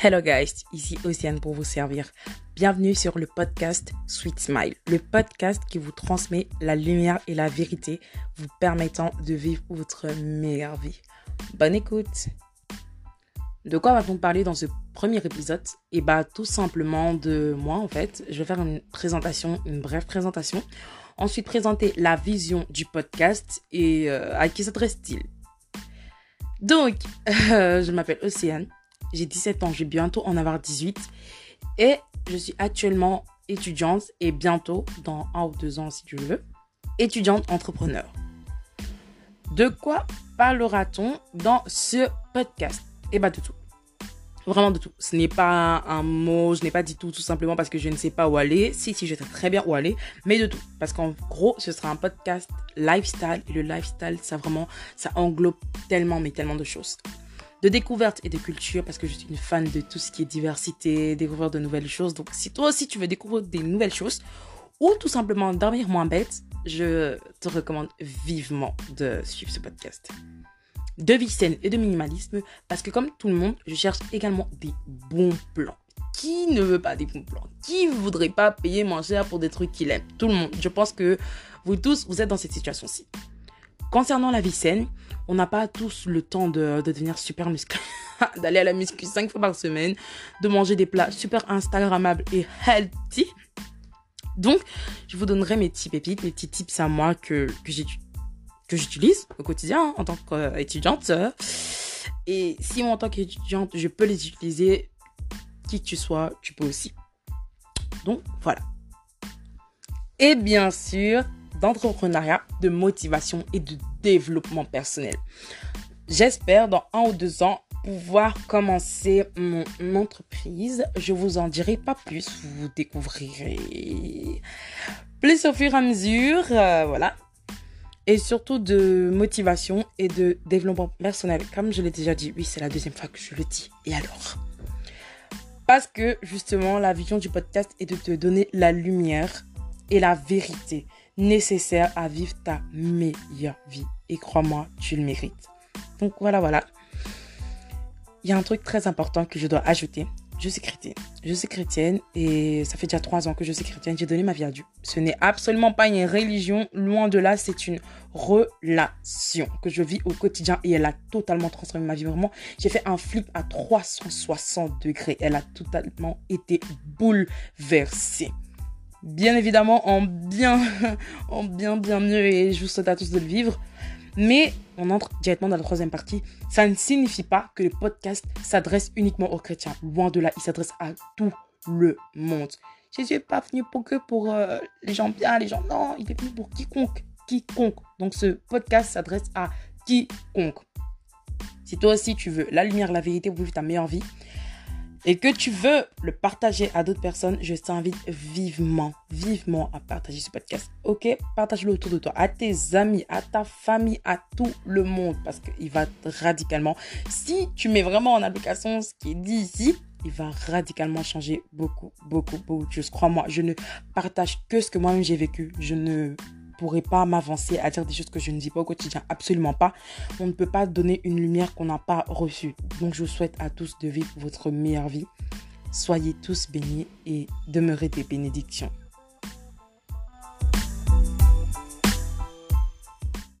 Hello guys, ici Océane pour vous servir. Bienvenue sur le podcast Sweet Smile, le podcast qui vous transmet la lumière et la vérité, vous permettant de vivre votre meilleure vie. Bonne écoute. De quoi va-t-on parler dans ce premier épisode? Et eh bah tout simplement de moi en fait. Je vais faire une présentation, une brève présentation. Ensuite présenter la vision du podcast et euh, à qui s'adresse-t-il? Donc, je m'appelle Océane j'ai 17 ans, je vais bientôt en avoir 18. Et je suis actuellement étudiante et bientôt, dans un ou deux ans si tu veux, étudiante entrepreneur. De quoi parlera-t-on dans ce podcast? Eh bien, de tout. Vraiment de tout. Ce n'est pas un mot, je n'ai pas dit tout tout simplement parce que je ne sais pas où aller. Si, si, je sais très bien où aller, mais de tout. Parce qu'en gros, ce sera un podcast lifestyle. Et le lifestyle, ça vraiment, ça englobe tellement, mais tellement de choses de découverte et de culture parce que je suis une fan de tout ce qui est diversité, découvrir de nouvelles choses. Donc si toi aussi tu veux découvrir des nouvelles choses ou tout simplement dormir moins bête, je te recommande vivement de suivre ce podcast. De vie saine et de minimalisme parce que comme tout le monde, je cherche également des bons plans. Qui ne veut pas des bons plans? Qui voudrait pas payer moins cher pour des trucs qu'il aime? Tout le monde. Je pense que vous tous, vous êtes dans cette situation-ci. Concernant la vie saine, on n'a pas tous le temps de, devenir super musclé, d'aller à la muscu 5 fois par semaine, de manger des plats super instagrammables et healthy. Donc, je vous donnerai mes petits pépites, mes petits tips à moi que, que j'utilise au quotidien hein, en tant qu'étudiante. Et si moi, en tant qu'étudiante, je peux les utiliser, qui que tu sois, tu peux aussi. Donc, voilà. Et bien sûr, d'entrepreneuriat, de motivation et de développement personnel. J'espère dans un ou deux ans pouvoir commencer mon entreprise. Je vous en dirai pas plus, vous découvrirez plus au fur et à mesure. Euh, voilà. Et surtout de motivation et de développement personnel. Comme je l'ai déjà dit, oui, c'est la deuxième fois que je le dis. Et alors? Parce que justement, la vision du podcast est de te donner la lumière et la vérité nécessaire à vivre ta meilleure vie. Et crois-moi, tu le mérites. Donc voilà, voilà. Il y a un truc très important que je dois ajouter. Je suis chrétienne. Je suis chrétienne et ça fait déjà trois ans que je suis chrétienne. J'ai donné ma vie à Dieu. Ce n'est absolument pas une religion. Loin de là, c'est une relation que je vis au quotidien et elle a totalement transformé ma vie. Vraiment, j'ai fait un flip à 360 degrés. Elle a totalement été bouleversée bien évidemment en bien, en bien, bien mieux et je vous souhaite à tous de le vivre. Mais on entre directement dans la troisième partie. Ça ne signifie pas que le podcast s'adresse uniquement aux chrétiens. Loin de là, il s'adresse à tout le monde. Jésus n'est pas venu pour que pour euh, les gens bien, les gens non, il est venu pour quiconque, quiconque. Donc ce podcast s'adresse à quiconque. Si toi aussi tu veux la lumière, la vérité, vous vivre ta meilleure vie, et que tu veux le partager à d'autres personnes, je t'invite vivement, vivement à partager ce podcast. Ok? Partage-le autour de toi, à tes amis, à ta famille, à tout le monde, parce qu'il va radicalement, si tu mets vraiment en application ce qui est dit ici, il va radicalement changer beaucoup, beaucoup, beaucoup de choses. Crois-moi, je ne partage que ce que moi-même j'ai vécu. Je ne pourrais pas m'avancer à dire des choses que je ne dis pas au quotidien. Absolument pas. On ne peut pas donner une lumière qu'on n'a pas reçue. Donc je vous souhaite à tous de vivre votre meilleure vie. Soyez tous bénis et demeurez des bénédictions.